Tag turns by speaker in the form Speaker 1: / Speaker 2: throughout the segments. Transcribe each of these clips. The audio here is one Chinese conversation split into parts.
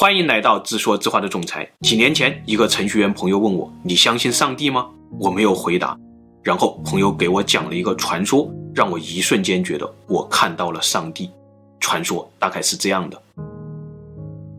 Speaker 1: 欢迎来到自说自话的总裁。几年前，一个程序员朋友问我：“你相信上帝吗？”我没有回答。然后朋友给我讲了一个传说，让我一瞬间觉得我看到了上帝。传说大概是这样的：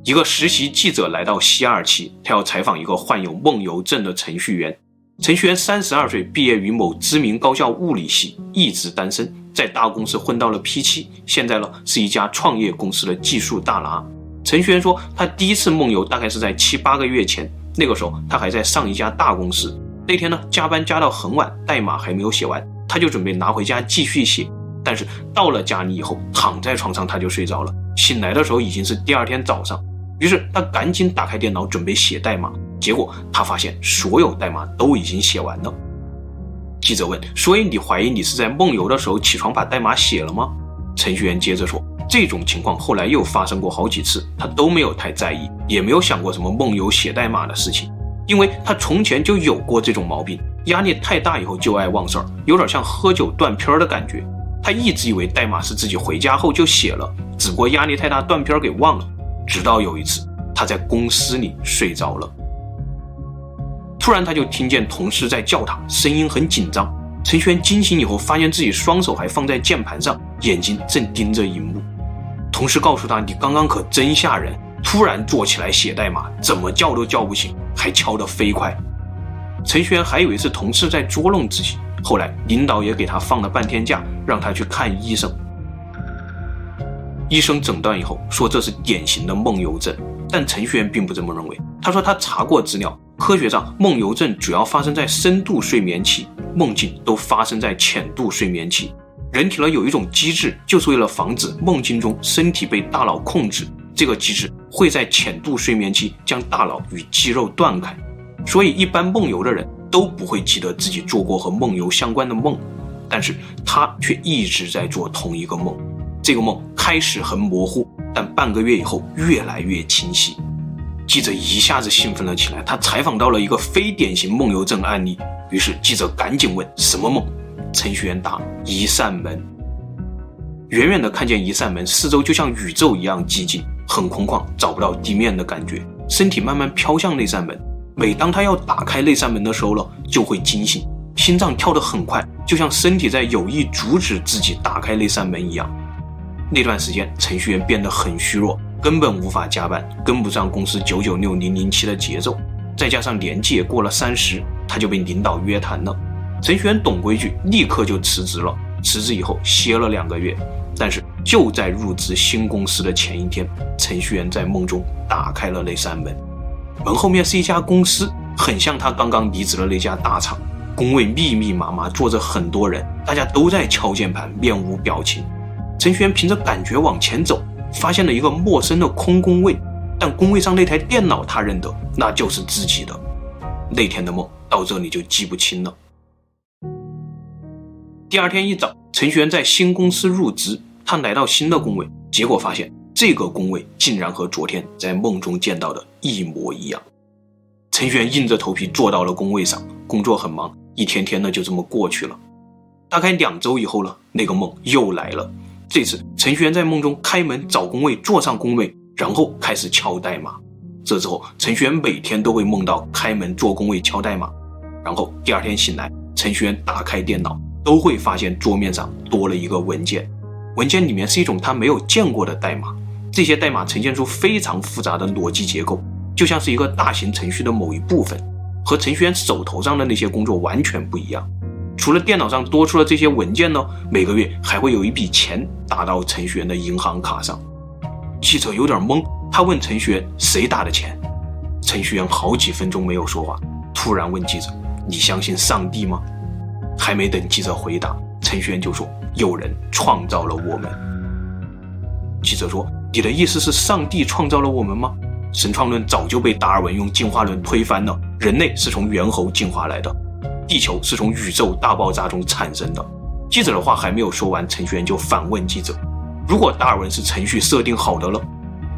Speaker 1: 一个实习记者来到西二旗，他要采访一个患有梦游症的程序员。程序员三十二岁，毕业于某知名高校物理系，一直单身，在大公司混到了 P7，现在呢是一家创业公司的技术大拿。程序员说，他第一次梦游大概是在七八个月前，那个时候他还在上一家大公司。那天呢，加班加到很晚，代码还没有写完，他就准备拿回家继续写。但是到了家里以后，躺在床上他就睡着了，醒来的时候已经是第二天早上。于是他赶紧打开电脑准备写代码。结果他发现所有代码都已经写完了。记者问：“所以你怀疑你是在梦游的时候起床把代码写了吗？”程序员接着说：“这种情况后来又发生过好几次，他都没有太在意，也没有想过什么梦游写代码的事情，因为他从前就有过这种毛病，压力太大以后就爱忘事儿，有点像喝酒断片儿的感觉。他一直以为代码是自己回家后就写了，只不过压力太大断片儿给忘了。直到有一次他在公司里睡着了。”突然，他就听见同事在叫他，声音很紧张。陈轩惊醒以后，发现自己双手还放在键盘上，眼睛正盯着荧幕。同事告诉他：“你刚刚可真吓人，突然坐起来写代码，怎么叫都叫不醒，还敲得飞快。”程序员还以为是同事在捉弄自己。后来，领导也给他放了半天假，让他去看医生。医生诊断以后说这是典型的梦游症，但程序员并不这么认为。他说他查过资料。科学上，梦游症主要发生在深度睡眠期，梦境都发生在浅度睡眠期。人体呢有一种机制，就是为了防止梦境中身体被大脑控制，这个机制会在浅度睡眠期将大脑与肌肉断开，所以一般梦游的人都不会记得自己做过和梦游相关的梦，但是他却一直在做同一个梦。这个梦开始很模糊，但半个月以后越来越清晰。记者一下子兴奋了起来，他采访到了一个非典型梦游症案例。于是记者赶紧问：“什么梦？”程序员答：“一扇门。”远远的看见一扇门，四周就像宇宙一样寂静，很空旷，找不到地面的感觉。身体慢慢飘向那扇门。每当他要打开那扇门的时候呢，就会惊醒，心脏跳得很快，就像身体在有意阻止自己打开那扇门一样。那段时间，程序员变得很虚弱。根本无法加班，跟不上公司九九六零零七的节奏，再加上年纪也过了三十，他就被领导约谈了。程序员懂规矩，立刻就辞职了。辞职以后歇了两个月，但是就在入职新公司的前一天，程序员在梦中打开了那扇门，门后面是一家公司，很像他刚刚离职的那家大厂，工位密密麻麻，坐着很多人，大家都在敲键盘，面无表情。程序员凭着感觉往前走。发现了一个陌生的空工位，但工位上那台电脑他认得，那就是自己的。那天的梦到这里就记不清了。第二天一早，程序员在新公司入职，他来到新的工位，结果发现这个工位竟然和昨天在梦中见到的一模一样。程序员硬着头皮坐到了工位上，工作很忙，一天天的就这么过去了。大概两周以后呢，那个梦又来了。这次程序员在梦中开门找工位，坐上工位，然后开始敲代码。这之后，程序员每天都会梦到开门做工位敲代码。然后第二天醒来，程序员打开电脑，都会发现桌面上多了一个文件。文件里面是一种他没有见过的代码。这些代码呈现出非常复杂的逻辑结构，就像是一个大型程序的某一部分，和程序员手头上的那些工作完全不一样。除了电脑上多出了这些文件呢，每个月还会有一笔钱打到程序员的银行卡上。记者有点懵，他问程序员：“谁打的钱？”程序员好几分钟没有说话，突然问记者：“你相信上帝吗？”还没等记者回答，程序员就说：“有人创造了我们。”记者说：“你的意思是上帝创造了我们吗？”神创论早就被达尔文用进化论推翻了，人类是从猿猴进化来的。地球是从宇宙大爆炸中产生的。记者的话还没有说完，程序员就反问记者：“如果达尔文是程序设定好的了，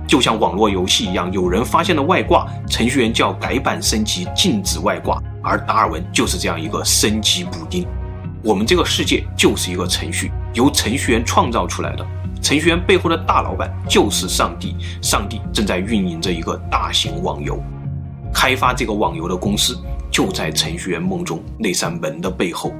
Speaker 1: 就像网络游戏一样，有人发现了外挂，程序员就要改版升级，禁止外挂，而达尔文就是这样一个升级补丁。我们这个世界就是一个程序，由程序员创造出来的。程序员背后的大老板就是上帝，上帝正在运营着一个大型网游，开发这个网游的公司就在程序员梦中那扇门的背后。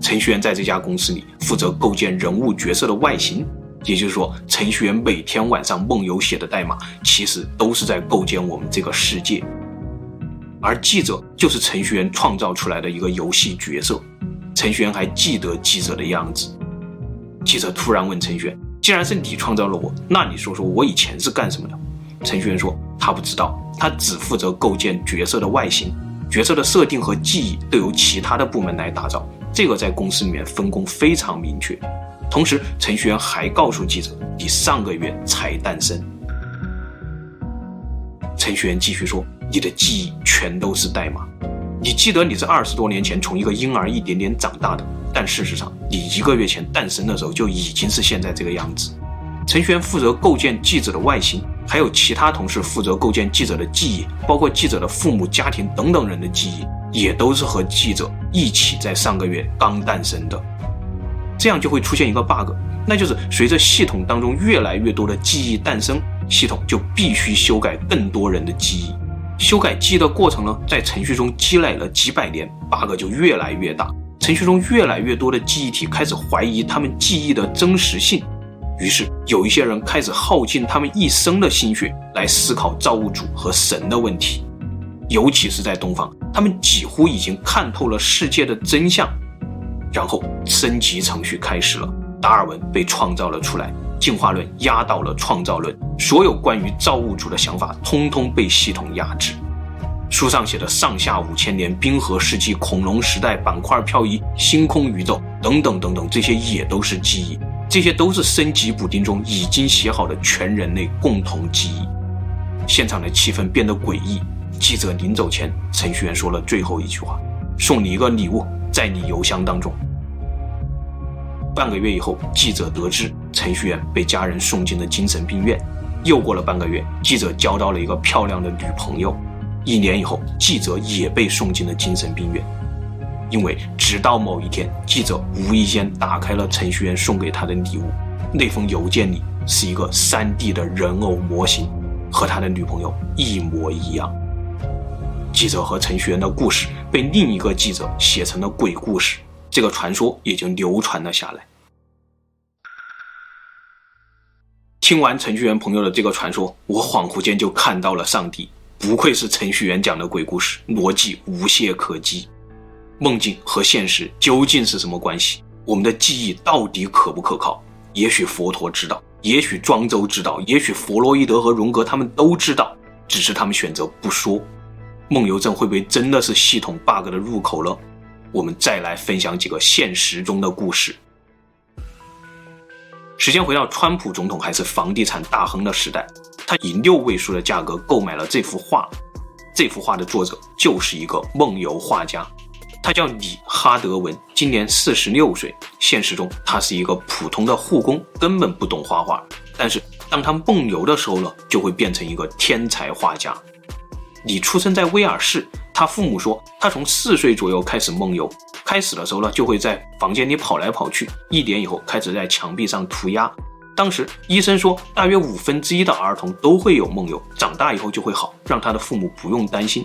Speaker 1: 程序员在这家公司里负责构建人物角色的外形，也就是说，程序员每天晚上梦游写的代码，其实都是在构建我们这个世界。而记者就是程序员创造出来的一个游戏角色，程序员还记得记者的样子。记者突然问程序员：“既然是你创造了我，那你说说我以前是干什么的？”程序员说：“他不知道，他只负责构建角色的外形，角色的设定和记忆都由其他的部门来打造。”这个在公司里面分工非常明确，同时程序员还告诉记者：“你上个月才诞生。”程序员继续说：“你的记忆全都是代码，你记得你是二十多年前从一个婴儿一点点长大的，但事实上你一个月前诞生的时候就已经是现在这个样子。”程序员负责构建记者的外形，还有其他同事负责构建记者的记忆，包括记者的父母、家庭等等人的记忆。也都是和记者一起在上个月刚诞生的，这样就会出现一个 bug，那就是随着系统当中越来越多的记忆诞生，系统就必须修改更多人的记忆。修改记忆的过程呢，在程序中积累了几百年，bug 就越来越大。程序中越来越多的记忆体开始怀疑他们记忆的真实性，于是有一些人开始耗尽他们一生的心血来思考造物主和神的问题。尤其是在东方，他们几乎已经看透了世界的真相。然后升级程序开始了，达尔文被创造了出来，进化论压倒了创造论，所有关于造物主的想法通通被系统压制。书上写的上下五千年、冰河世纪、恐龙时代、板块漂移、星空宇宙等等等等，这些也都是记忆，这些都是升级补丁中已经写好的全人类共同记忆。现场的气氛变得诡异。记者临走前，程序员说了最后一句话：“送你一个礼物，在你邮箱当中。”半个月以后，记者得知程序员被家人送进了精神病院。又过了半个月，记者交到了一个漂亮的女朋友。一年以后，记者也被送进了精神病院。因为直到某一天，记者无意间打开了程序员送给他的礼物，那封邮件里是一个 3D 的人偶模型，和他的女朋友一模一样。记者和程序员的故事被另一个记者写成了鬼故事，这个传说也就流传了下来。听完程序员朋友的这个传说，我恍惚间就看到了上帝。不愧是程序员讲的鬼故事，逻辑无懈可击。梦境和现实究竟是什么关系？我们的记忆到底可不可靠？也许佛陀知道，也许庄周知道，也许弗洛伊德和荣格他们都知道，只是他们选择不说。梦游症会不会真的是系统 bug 的入口了？我们再来分享几个现实中的故事。时间回到川普总统还是房地产大亨的时代，他以六位数的价格购买了这幅画。这幅画的作者就是一个梦游画家，他叫李哈德文，今年四十六岁。现实中，他是一个普通的护工，根本不懂画画。但是当他梦游的时候呢，就会变成一个天才画家。李出生在威尔士，他父母说他从四岁左右开始梦游，开始的时候呢，就会在房间里跑来跑去，一年以后开始在墙壁上涂鸦。当时医生说，大约五分之一的儿童都会有梦游，长大以后就会好，让他的父母不用担心。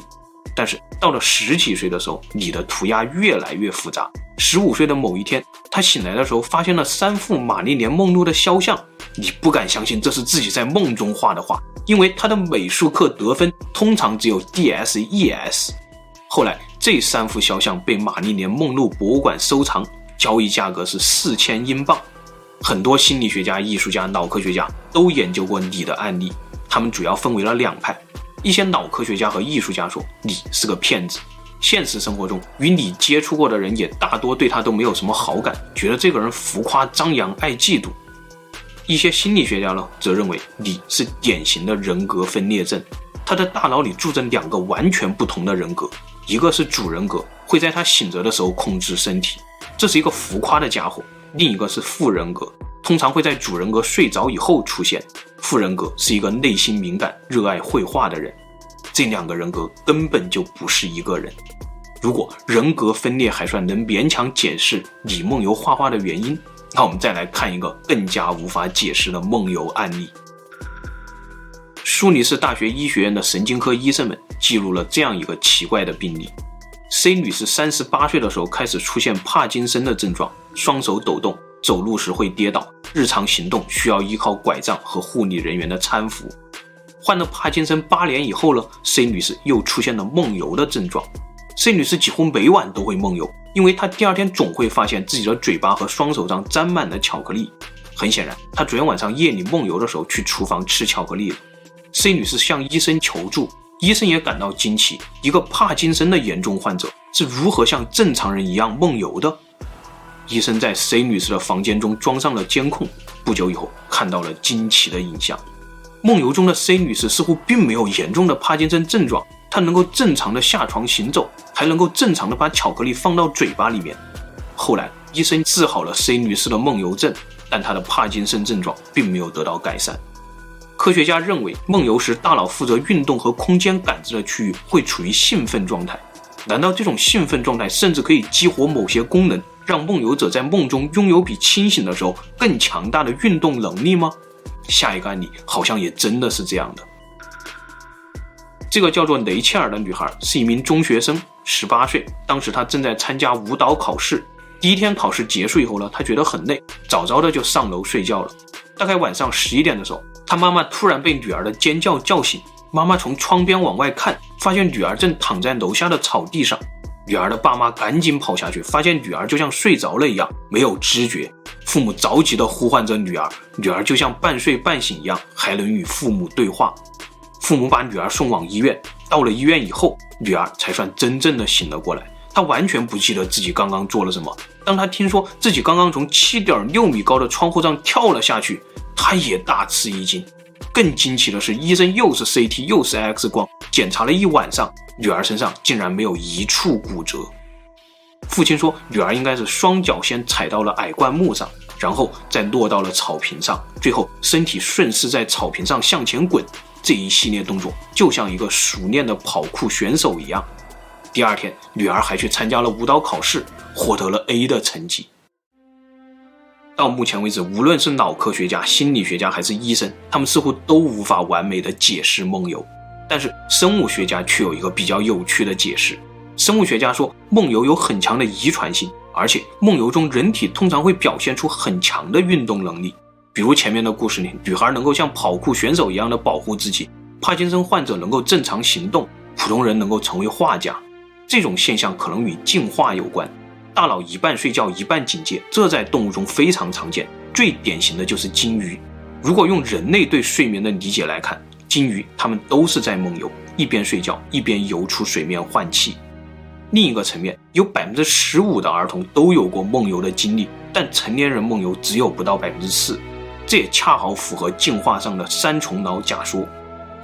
Speaker 1: 但是到了十几岁的时候，你的涂鸦越来越复杂。十五岁的某一天，他醒来的时候发现了三幅玛丽莲梦露的肖像，你不敢相信这是自己在梦中画的画。因为他的美术课得分通常只有 DS、ES。后来这三幅肖像被玛丽莲梦露博物馆收藏，交易价格是四千英镑。很多心理学家、艺术家、脑科学家都研究过你的案例，他们主要分为了两派。一些脑科学家和艺术家说你是个骗子。现实生活中与你接触过的人也大多对他都没有什么好感，觉得这个人浮夸张扬、爱嫉妒。一些心理学家呢，则认为你是典型的人格分裂症，他的大脑里住着两个完全不同的人格，一个是主人格，会在他醒着的时候控制身体，这是一个浮夸的家伙；另一个是副人格，通常会在主人格睡着以后出现。副人格是一个内心敏感、热爱绘画的人，这两个人格根本就不是一个人。如果人格分裂还算能勉强解释李梦游画画的原因。那我们再来看一个更加无法解释的梦游案例。苏黎世大学医学院的神经科医生们记录了这样一个奇怪的病例：C 女士三十八岁的时候开始出现帕金森的症状，双手抖动，走路时会跌倒，日常行动需要依靠拐杖和护理人员的搀扶。患了帕金森八年以后呢，C 女士又出现了梦游的症状。C 女士几乎每晚都会梦游，因为她第二天总会发现自己的嘴巴和双手上沾满了巧克力。很显然，她昨天晚上夜里梦游的时候去厨房吃巧克力了。C 女士向医生求助，医生也感到惊奇：一个帕金森的严重患者是如何像正常人一样梦游的？医生在 C 女士的房间中装上了监控，不久以后看到了惊奇的影像。梦游中的 C 女士似乎并没有严重的帕金森症状，她能够正常的下床行走，还能够正常的把巧克力放到嘴巴里面。后来，医生治好了 C 女士的梦游症，但她的帕金森症状并没有得到改善。科学家认为，梦游时大脑负责运动和空间感知的区域会处于兴奋状态。难道这种兴奋状态甚至可以激活某些功能，让梦游者在梦中拥有比清醒的时候更强大的运动能力吗？下一个案例好像也真的是这样的。这个叫做雷切尔的女孩是一名中学生，十八岁。当时她正在参加舞蹈考试。第一天考试结束以后呢，她觉得很累，早早的就上楼睡觉了。大概晚上十一点的时候，她妈妈突然被女儿的尖叫叫醒。妈妈从窗边往外看，发现女儿正躺在楼下的草地上。女儿的爸妈赶紧跑下去，发现女儿就像睡着了一样，没有知觉。父母着急地呼唤着女儿，女儿就像半睡半醒一样，还能与父母对话。父母把女儿送往医院，到了医院以后，女儿才算真正的醒了过来。她完全不记得自己刚刚做了什么。当他听说自己刚刚从七点六米高的窗户上跳了下去，他也大吃一惊。更惊奇的是，医生又是 CT 又是 X 光，检查了一晚上，女儿身上竟然没有一处骨折。父亲说，女儿应该是双脚先踩到了矮灌木上，然后再落到了草坪上，最后身体顺势在草坪上向前滚。这一系列动作就像一个熟练的跑酷选手一样。第二天，女儿还去参加了舞蹈考试，获得了 A 的成绩。到目前为止，无论是脑科学家、心理学家还是医生，他们似乎都无法完美的解释梦游。但是生物学家却有一个比较有趣的解释。生物学家说，梦游有很强的遗传性，而且梦游中人体通常会表现出很强的运动能力。比如前面的故事里，女孩能够像跑酷选手一样的保护自己，帕金森患者能够正常行动，普通人能够成为画家。这种现象可能与进化有关。大脑一半睡觉一半警戒，这在动物中非常常见。最典型的就是鲸鱼。如果用人类对睡眠的理解来看，鲸鱼它们都是在梦游，一边睡觉一边游出水面换气。另一个层面，有百分之十五的儿童都有过梦游的经历，但成年人梦游只有不到百分之四，这也恰好符合进化上的三重脑假说。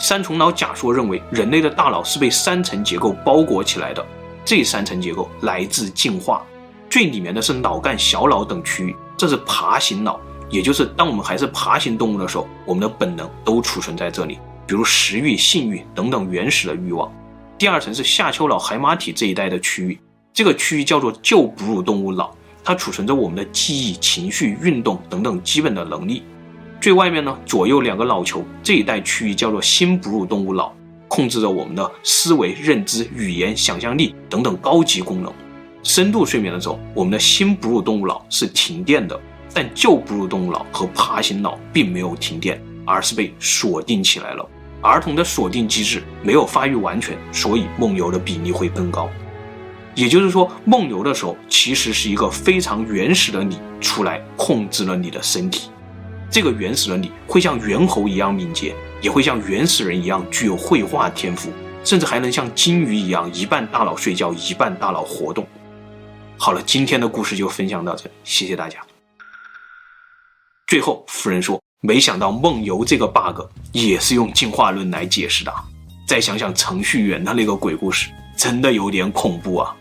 Speaker 1: 三重脑假说认为，人类的大脑是被三层结构包裹起来的，这三层结构来自进化。最里面的是脑干、小脑等区域，这是爬行脑，也就是当我们还是爬行动物的时候，我们的本能都储存在这里，比如食欲、性欲等等原始的欲望。第二层是下丘脑海马体这一带的区域，这个区域叫做旧哺乳动物脑，它储存着我们的记忆、情绪、运动等等基本的能力。最外面呢，左右两个脑球这一带区域叫做新哺乳动物脑，控制着我们的思维、认知、语言、想象力等等高级功能。深度睡眠的时候，我们的新哺乳动物脑是停电的，但旧哺乳动物脑和爬行脑并没有停电，而是被锁定起来了。儿童的锁定机制没有发育完全，所以梦游的比例会更高。也就是说，梦游的时候其实是一个非常原始的你出来控制了你的身体。这个原始人你会像猿猴一样敏捷，也会像原始人一样具有绘画天赋，甚至还能像鲸鱼一样一半大脑睡觉，一半大脑活动。好了，今天的故事就分享到这里，谢谢大家。最后，夫人说。没想到梦游这个 bug 也是用进化论来解释的。再想想程序员的那个鬼故事，真的有点恐怖啊！